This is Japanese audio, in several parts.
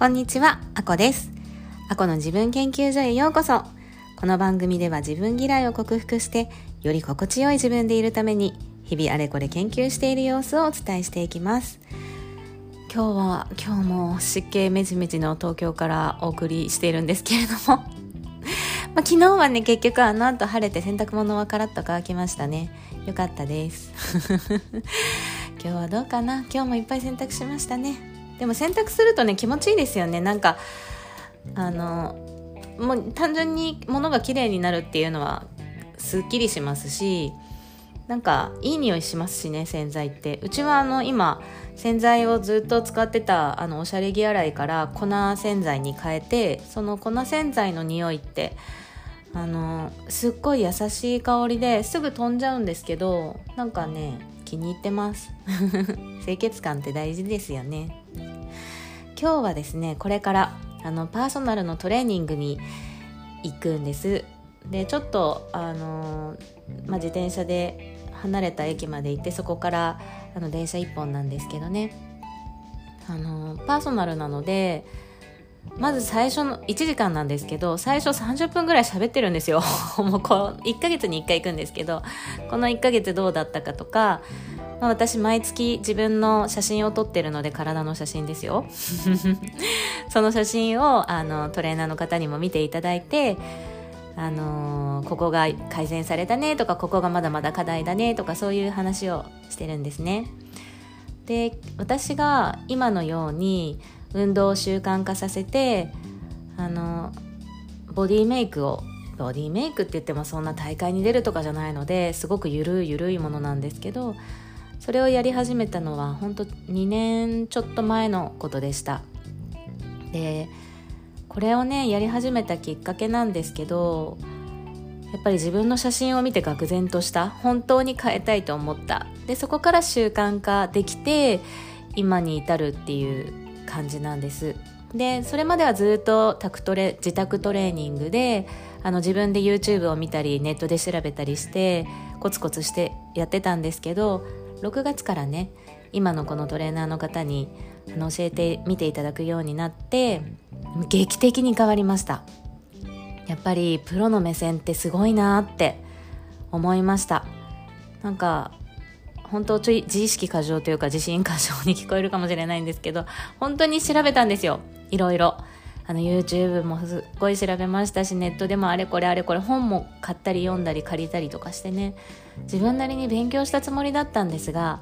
こんにちは、あこです。あこの自分研究所へようこそ。この番組では自分嫌いを克服して、より心地よい自分でいるために、日々あれこれ研究している様子をお伝えしていきます。今日は、今日も湿気めじめじの東京からお送りしているんですけれども、まあ、昨日はね、結局あの後晴れて洗濯物はカラッと乾きましたね。よかったです。今日はどうかな？今日もいっぱい洗濯しましたね。でも洗濯するとね、気持ちいいですよね。なんか、あの、もう単純に物が綺麗になるっていうのはすっきりしますし、なんかいい匂いしますしね、洗剤って。うちはあの今、洗剤をずっと使ってたあのおしゃれ着洗いから粉洗剤に変えて、その粉洗剤の匂いって、あのすっごい優しい香りですぐ飛んじゃうんですけどなんかね気に入ってます 清潔感って大事ですよね今日はですねこれからあのパーソナルのトレーニングに行くんです。でちょっとあの、まあ、自転車で離れた駅まで行ってそこからあの電車1本なんですけどね。あのパーソナルなのでまず最初の1時間なんですけど最初30分ぐらい喋ってるんですよ。もうこう1ヶ月に1回行くんですけどこの1ヶ月どうだったかとか、まあ、私毎月自分の写真を撮ってるので体の写真ですよ。その写真をあのトレーナーの方にも見ていただいてあのーここが改善されたねとかここがまだまだ課題だねとかそういう話をしてるんですね。で私が今のように運動を習慣化させてあのボディメイクをボディメイクって言ってもそんな大会に出るとかじゃないのですごくゆるいゆるいものなんですけどそれをやり始めたのは本当2年ちょっと前のことでした。でこれをねやり始めたきっかけなんですけどやっぱり自分の写真を見て愕然とした。本当に変えたいと思った。でそこから習慣化できて今に至るっていう感じなんです。でそれまではずっとタクトレ自宅トレーニングであの自分で YouTube を見たりネットで調べたりしてコツコツしてやってたんですけど6月からね今のこのトレーナーの方にあの教えてみていただくようになって劇的に変わりました。やっぱりプロの目線ってすごいなって思いました。なんか本当ちょい自意識過剰というか自信過剰に聞こえるかもしれないんですけど本当に調べたんですよ。いろいろ。あの YouTube もすっごい調べましたしネットでもあれこれあれこれ本も買ったり読んだり借りたりとかしてね。自分なりに勉強したつもりだったんですが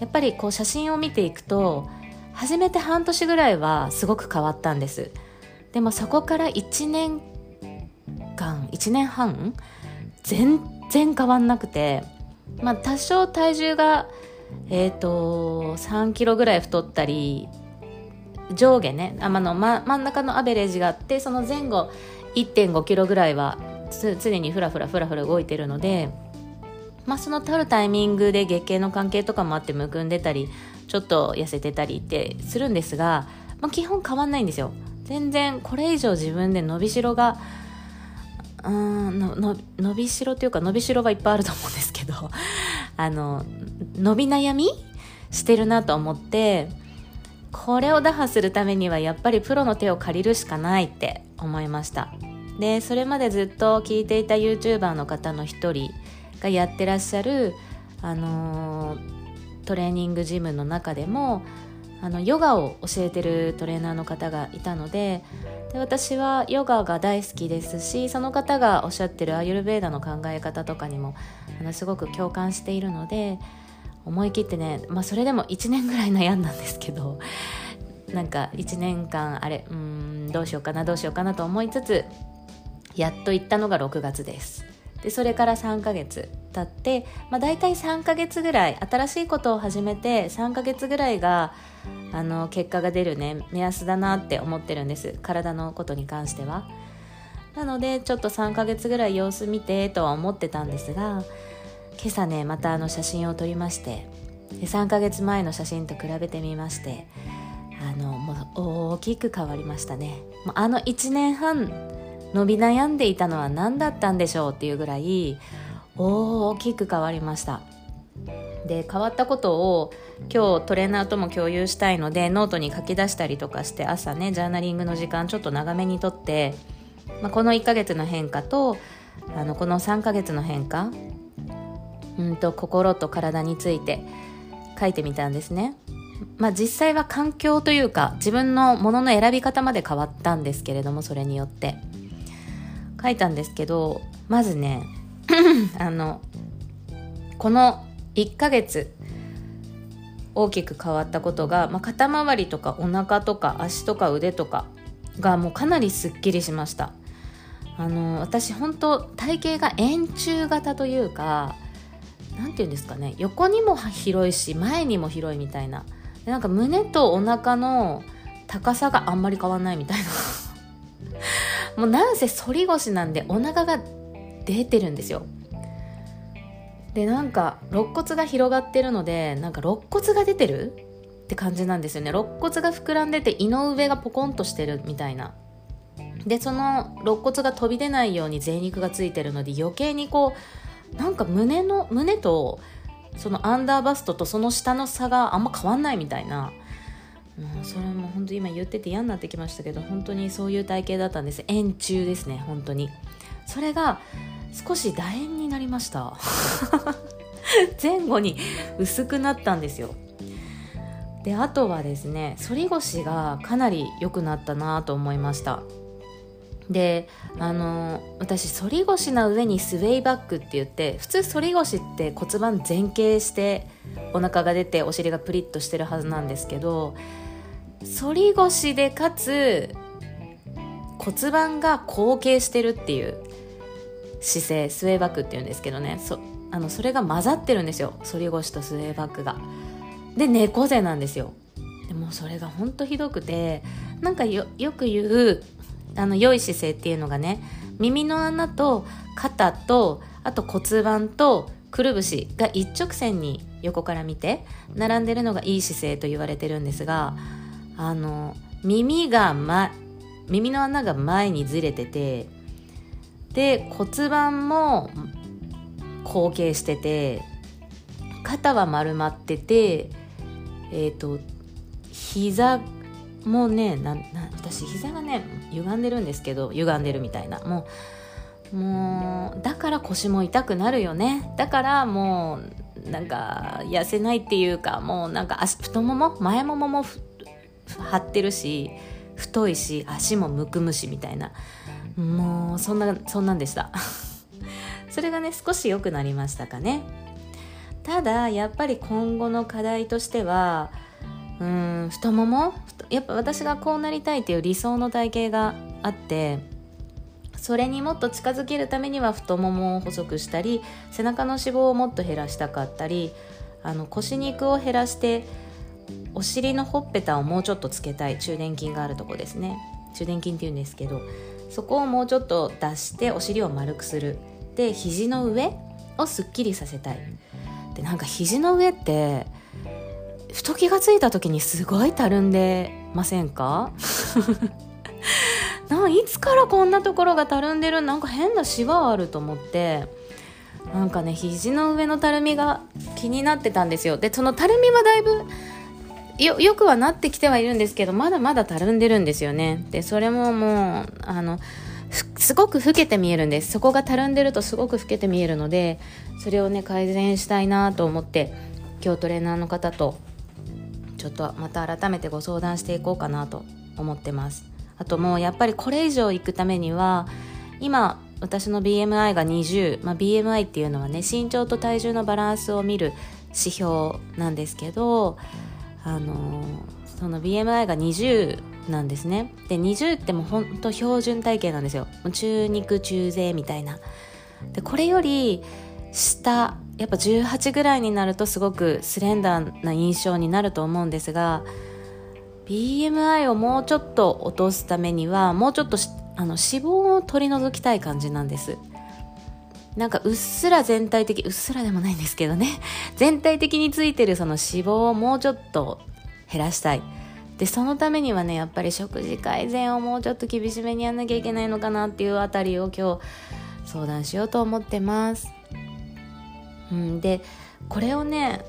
やっぱりこう写真を見ていくと初めて半年ぐらいはすごく変わったんです。でもそこから1年間1年半全然変わんなくてまあ多少体重がえっ、と3キロぐらい太ったり上下ねあの、ま、真ん中のアベレージがあってその前後1.5キロぐらいは常にフラフラフラフラ動いてるのでまあその取るタイミングで月経の関係とかもあってむくんでたりちょっと痩せてたりってするんですが、まあ、基本変わんないんですよ。全然これ以上自分で伸びしろがうんのの伸びしろというか伸びしろはいっぱいあると思うんですけど あの伸び悩みしてるなと思ってこれを打破するためにはやっぱりプロの手を借りるしかないって思いました。でそれまでずっと聞いていた YouTuber の方の一人がやってらっしゃる、あのートレーニングジムの中でもあのヨガを教えてるトレーナーの方がいたのでで私はヨガが大好きですしその方がおっしゃってるアユルベーダの考え方とかにもあのすごく共感しているので思い切ってね、まあ、それでも1年ぐらい悩んだんですけどなんか1年間あれうんどうしようかなどうしようかなと思いつつやっと行ったのが6月です。でそれから3ヶ月経って、まあ、大体3ヶ月ぐらい新しいことを始めて3ヶ月ぐらいがあの結果が出るね目安だなって思ってるんです体のことに関しては。なのでちょっと3ヶ月ぐらい様子見てとは思ってたんですが今朝ねまたあの写真を撮りましてで3ヶ月前の写真と比べてみましてあのもう大きく変わりましたね。もうあの1年半伸び悩んでいたのは何だったんでしょうっていうぐらい大きく変わりました。で変わったことを今日トレーナーとも共有したいのでノートに書き出したりとかして朝ねジャーナリングの時間ちょっと長めにとって、まあ、この1ヶ月の変化とあのこの3ヶ月の変化うんと心と体について書いてみたんですね。まあ実際は環境というか自分のものの選び方まで変わったんですけれどもそれによって書いたんですけどまずね あのこの1ヶ月大きく変わったことが、まあ、肩周りとかお腹とか足とか腕とかがもうかなりすっきりしましたあの私本当体型が円柱型というか何て言うんですかね。横にも広いし前にも広いみたいな。でなんか胸とお腹の高さがあんまり変わんないみたいな。もうなんせ反り腰なんでお腹が出てるんですよ。でなんか肋骨が広がってるのでなんか肋骨が出てる？って感じなんですよね。肋骨が膨らんでて胃の上がポコンとしてるみたいな。でその肋骨が飛び出ないように贅肉がついてるので余計にこうなんか胸の胸とそのアンダーバストとその下の差があんま変わんないみたいな、うん、それも本当今言ってて嫌になってきましたけど本当にそういう体型だったんです。円柱ですね本当に。それが少し楕円になりました。前後に薄くなったんですよ。であとはですね反り腰がかなり良くなったなと思いました。であの私反り腰の上にスウェイバックって言って普通反り腰って骨盤前傾してお腹が出てお尻がプリッとしてるはずなんですけど反り腰でかつ骨盤が後傾してるっていう姿勢スウェイバックっていうんですけどね。そあのそれが混ざってるんですよ。反り腰とスウェイバックが。で猫背なんですよ。でもそれがほんとひどくてなんかよく言うあの良い姿勢っていうのがね耳の穴と肩とあと骨盤とくるぶしが一直線に横から見て並んでるのがいい姿勢と言われてるんですがあの耳が、ま、耳の穴が前にずれててで骨盤も後傾してて肩は丸まっててえっ、ー、と膝もうねなな私膝がね歪んでるんですけど歪んでるみたいな。もうもうだから腰も痛くなるよね。だからもうなんか痩せないっていうかもうなんか足太もも前ももも張ってるし太いし足もむくむしみたいな。もうそんなそんなんでした。それがね少し良くなりましたかね。ただやっぱり今後の課題としてはうん太もも？やっぱ私がこうなりたいっていう理想の体型があってそれにもっと近づけるためには太ももを細くしたり背中の脂肪をもっと減らしたかったりあの腰肉を減らしてお尻のほっぺたをもうちょっとつけたい中殿筋があるとこですね。中殿筋っていうんですけどそこをもうちょっと出してお尻を丸くする。で肘の上をすっきりさせたい。でなんか肘の上ってふと気がついた時にすごいたるんでませんか？ないつからこんなところがたるんでる？なんか変なシワあると思って。なんかね肘の上のたるみが気になってたんですよ。でそのたるみはだいぶよよくはなってきてはいるんですけどまだまだたるんでるんですよね。でそれももうあのすごく老けて見えるんです。そこがたるんでるとすごく老けて見えるのでそれをね改善したいなと思って今日トレーナーの方とちょっとまた改めてご相談していこうかなと思ってます。あともうやっぱりこれ以上行くためには今私の BMI が20、まあ、BMI っていうのはね身長と体重のバランスを見る指標なんですけどあのその BMI が20なんですね。で20ってもうほんと標準体型なんですよ。中肉中背みたいな。でこれより下やっぱ18ぐらいになるとすごくスレンダーな印象になると思うんですが BMI をもうちょっと落とすためにはもうちょっとあの脂肪を取り除きたい感じなんです。なんかうっすら全体的うっすらでもないんですけどね。全体的についてるその脂肪をもうちょっと減らしたい。でそのためにはねやっぱり食事改善をもうちょっと厳しめにやんなきゃいけないのかなっていうあたりを今日相談しようと思ってます、うん、でこれをね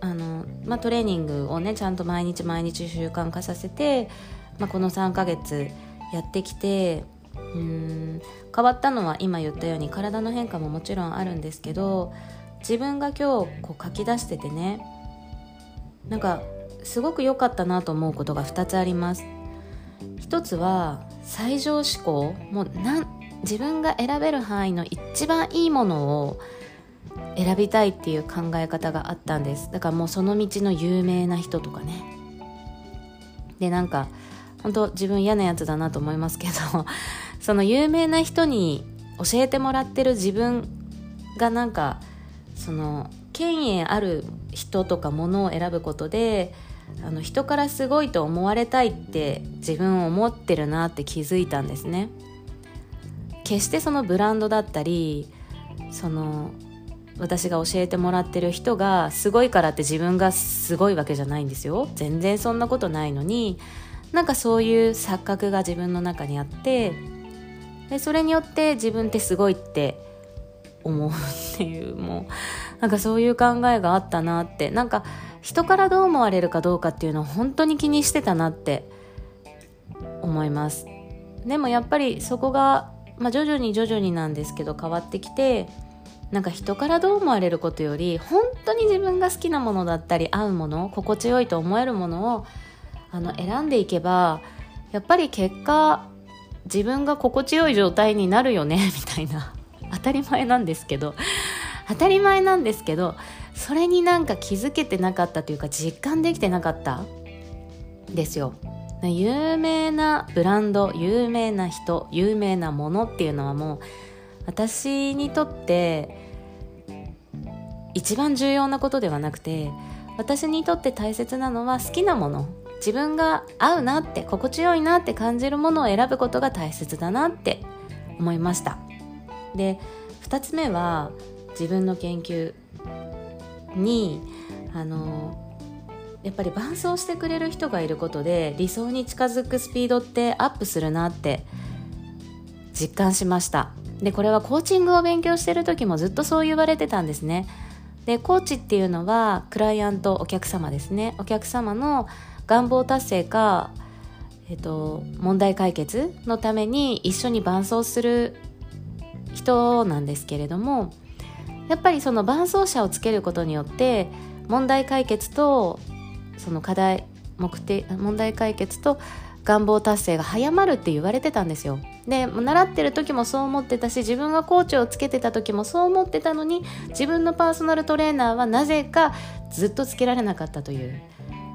あの、まあ、トレーニングをねちゃんと毎日毎日習慣化させて、まあ、この3ヶ月やってきてうん変わったのは今言ったように体の変化ももちろんあるんですけど自分が今日こう書き出しててねなんかすごく良かったなと思うことが2つあります。一つは最上志向もうなん自分が選べる範囲の一番いいものを選びたいっていう考え方があったんです。だからもうその道の有名な人とかね。でなんか本当自分嫌なやつだなと思いますけど その有名な人に教えてもらってる自分がなんかその権威ある人とかものを選ぶことであの人からすごいと思われたいって自分思ってるなって気づいたんですね。決してそのブランドだったりその私が教えてもらってる人がすごいからって自分がすごいわけじゃないんですよ。全然そんなことないのになんかそういう錯覚が自分の中にあってでそれによって自分ってすごいって思うっていうもうなんかそういう考えがあったなって。なんか人からどう思われるかどうかっていうのを本当に気にしてたなって思います。でもやっぱりそこが、まあ、徐々に徐々になんですけど変わってきてなんか人からどう思われることより本当に自分が好きなものだったり合うもの心地よいと思えるものをあの選んでいけばやっぱり結果自分が心地よい状態になるよね みたいな。当たり前なんですけど。当たり前なんですけどそれになんか気づけてなかったというか実感できてなかった。ですよ。有名なブランド有名な人有名なものっていうのはもう私にとって一番重要なことではなくて私にとって大切なのは好きなもの。自分が合うなって心地よいなって感じるものを選ぶことが大切だなって思いました。で2つ目は自分の研究にあのやっぱり伴走してくれる人がいることで理想に近づくスピードってアップするなって実感しました。でこれはコーチングを勉強してる時もずっとそう言われてたんですね。でコーチっていうのはクライアントお客様ですね。お客様の願望達成か、えっと、問題解決のために一緒に伴走する人なんですけれどもやっぱりその伴走者をつけることによって問題解決とその課題目的問題解決と願望達成が早まるって言われてたんですよ。で習ってる時もそう思ってたし自分がコーチをつけてた時もそう思ってたのに自分のパーソナルトレーナーはなぜかずっとつけられなかったという。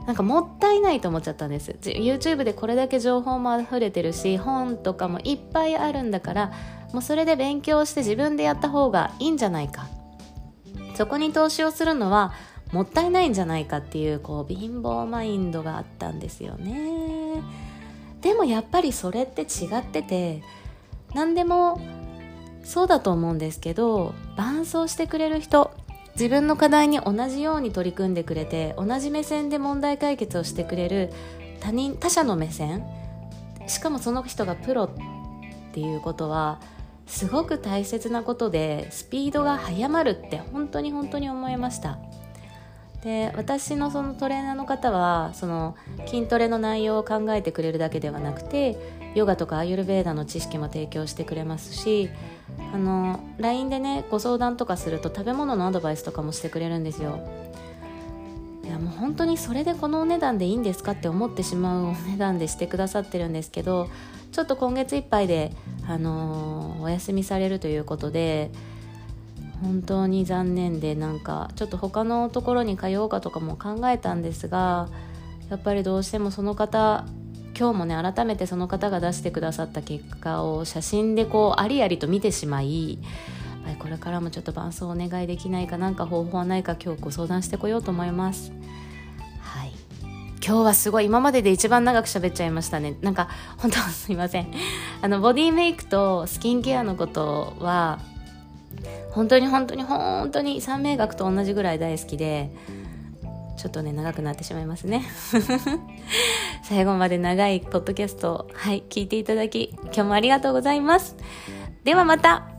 なんかもったいないと思っちゃったんです。YouTube でこれだけ情報も溢れてるし本とかもいっぱいあるんだからもうそれで勉強して自分でやった方がいいんじゃないか。そこに投資をするのはもったいないんじゃないかっていうこう貧乏マインドがあったんですよね。でもやっぱりそれって違ってて何でもそうだと思うんですけど伴走してくれる人自分の課題に同じように取り組んでくれて同じ目線で問題解決をしてくれる他人他者の目線しかもその人がプロっていうことはすごく大切なことでスピードが速まるって本当に本当に思いました。で私のそのトレーナーの方はその筋トレの内容を考えてくれるだけではなくてヨガとかアーユルベーダの知識も提供してくれますしあの LINE でねご相談とかすると食べ物のアドバイスとかもしてくれるんですよ。いやもう本当にそれでこのお値段でいいんですかって思ってしまうお値段でしてくださってるんですけどちょっと今月いっぱいで、あのー、お休みされるということで本当に残念でなんかちょっと他のところに通おうかとかも考えたんですがやっぱりどうしてもその方今日もね改めてその方が出してくださった結果を写真でこうありありと見てしまいこれからもちょっと伴走お願いできないかなんか方法はないか今日ご相談してこようと思います。はい。今日はすごい今までで一番長く喋っちゃいましたね。なんか本当すいません。あのボディメイクとスキンケアのことは本当に本当に本当に三名学と同じぐらい大好きでちょっとね長くなってしまいますね。最後まで長いポッドキャストはい聞いていただき今日もありがとうございます。ではまた。